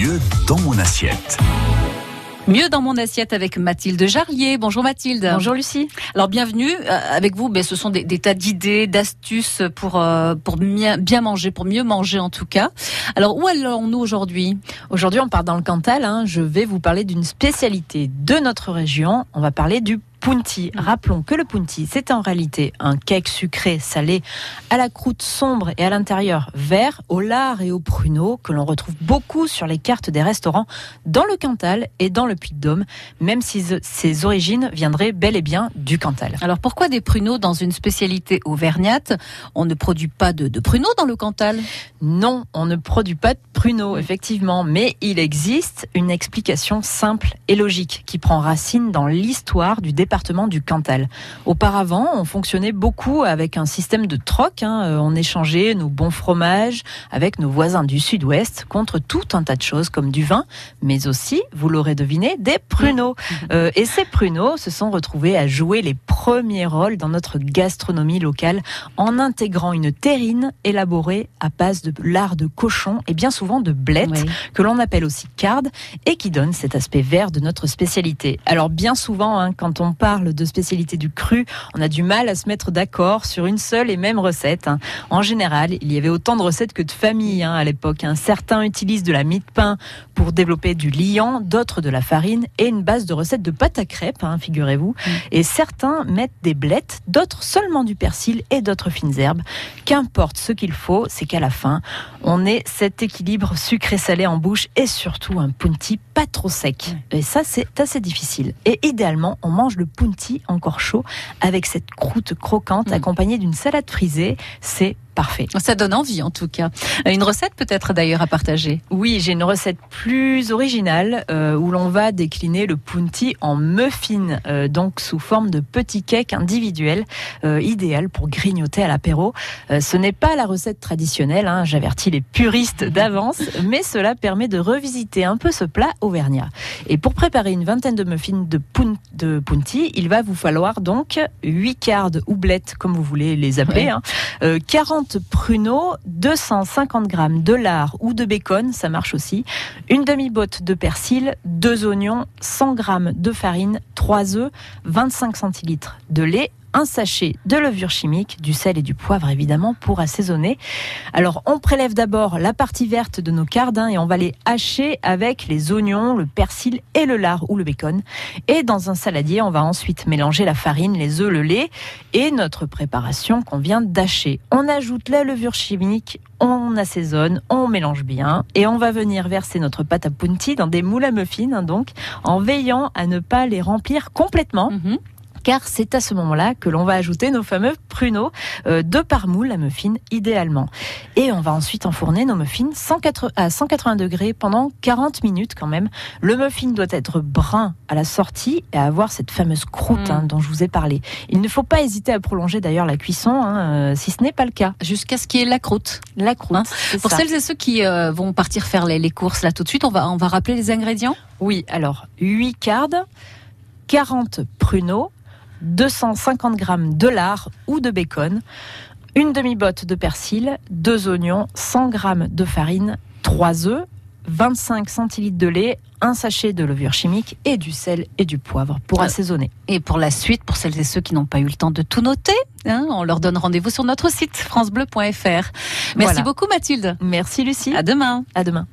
Mieux dans mon assiette. Mieux dans mon assiette avec Mathilde Jarlier. Bonjour Mathilde. Bonjour Lucie. Alors bienvenue euh, avec vous. Ben, ce sont des, tas d'idées, d'astuces pour euh, pour bien, bien manger, pour mieux manger en tout cas. Alors où allons-nous aujourd'hui? Aujourd'hui, on part dans le Cantal. Hein. Je vais vous parler d'une spécialité de notre région. On va parler du Punti. Rappelons que le Punti, c'est en réalité un cake sucré salé à la croûte sombre et à l'intérieur vert, au lard et au pruneau, que l'on retrouve beaucoup sur les cartes des restaurants dans le Cantal et dans le Puy-de-Dôme, même si ses origines viendraient bel et bien du Cantal. Alors pourquoi des pruneaux dans une spécialité auvergnate? On ne produit pas de, de pruneaux dans le Cantal? Non, on ne produit pas de pruneaux, effectivement, mais il existe une explication simple et logique qui prend racine dans l'histoire du département département du Cantal. Auparavant, on fonctionnait beaucoup avec un système de troc. Hein. Euh, on échangeait nos bons fromages avec nos voisins du sud-ouest contre tout un tas de choses comme du vin, mais aussi, vous l'aurez deviné, des pruneaux. Euh, et ces pruneaux se sont retrouvés à jouer les premiers rôles dans notre gastronomie locale en intégrant une terrine élaborée à base de lard de cochon et bien souvent de blettes, que l'on appelle aussi carde, et qui donne cet aspect vert de notre spécialité. Alors bien souvent, hein, quand on parle de spécialité du cru, on a du mal à se mettre d'accord sur une seule et même recette. Hein. En général, il y avait autant de recettes que de familles hein, à l'époque. Hein. Certains utilisent de la mie de pain pour développer du liant, d'autres de la farine et une base de recettes de pâte à crêpes, figurez-vous. Mm. Et certains mettent des blettes, d'autres seulement du persil et d'autres fines herbes. Qu'importe ce qu'il faut, c'est qu'à la fin, on ait cet équilibre sucré-salé en bouche et surtout un punti pas trop sec. Et ça, c'est assez difficile. Et idéalement, on mange le punti encore chaud avec cette croûte croquante mm. accompagnée d'une salade frisée. C'est parfait. Ça donne envie en tout cas. Une recette peut-être d'ailleurs à partager. Oui, j'ai une recette plus originale euh, où l'on va décliner le punti en muffin, euh, donc sous forme de petits cakes individuels, euh, idéal pour grignoter à l'apéro. ce n'est pas la recette traditionnelle, hein, j'avertis les puristes d'avance, mais cela permet de revisiter un peu ce plat auvergnat. Et pour préparer une vingtaine de muffins de, de punti, il va vous falloir donc 8 quarts de houblette, comme vous voulez les appeler, 40 pruneaux, 250 grammes de lard ou de bacon, ça marche aussi, une demi-botte de persil, deux oignons, 100 grammes de farine, 3 œufs, 25 centilitres de lait, un sachet de levure chimique, du sel et du poivre évidemment pour assaisonner. Alors on prélève d'abord la partie verte de nos cardins et on va les hacher avec les oignons, le persil et le lard ou le bacon. Et dans un saladier, on va ensuite mélanger la farine, les œufs, le lait et notre préparation qu'on vient d'hacher. On ajoute la levure chimique, on assaisonne, on mélange bien et on va venir verser notre pâte à punti dans des moules à muffins hein, donc en veillant à ne pas les remplir complètement. Mhm car c'est à ce moment-là que l'on va ajouter nos fameux pruneaux, euh, deux par moule à muffin idéalement. Et on va ensuite enfourner nos muffins à 180 degrés pendant 40 minutes quand même. Le muffin doit être brun à la sortie et avoir cette fameuse croûte hein, mm. dont je vous ai parlé. Il ne faut pas hésiter à prolonger d'ailleurs la cuisson hein, euh, si ce n'est pas le cas. Jusqu'à ce qu'il y ait la croûte. La croûte. Hein. Pour celles et ceux qui euh, vont partir faire les, les, courses là tout de suite, on va, on va rappeler les ingrédients? Oui, alors 8 cardes, 40 pruneaux, 250 grammes de lard ou de bacon, une demi-botte de persil, deux oignons, 100 grammes de farine, 3 œufs, 25 centilitres de lait, un sachet de levure chimique et du sel et du poivre pour euh, assaisonner. Et pour la suite, pour celles et ceux qui n'ont pas eu le temps de tout noter, hein, on leur donne rendez-vous sur notre site francebleu.fr. Merci beaucoup Mathilde. Merci Lucie. À demain. À demain.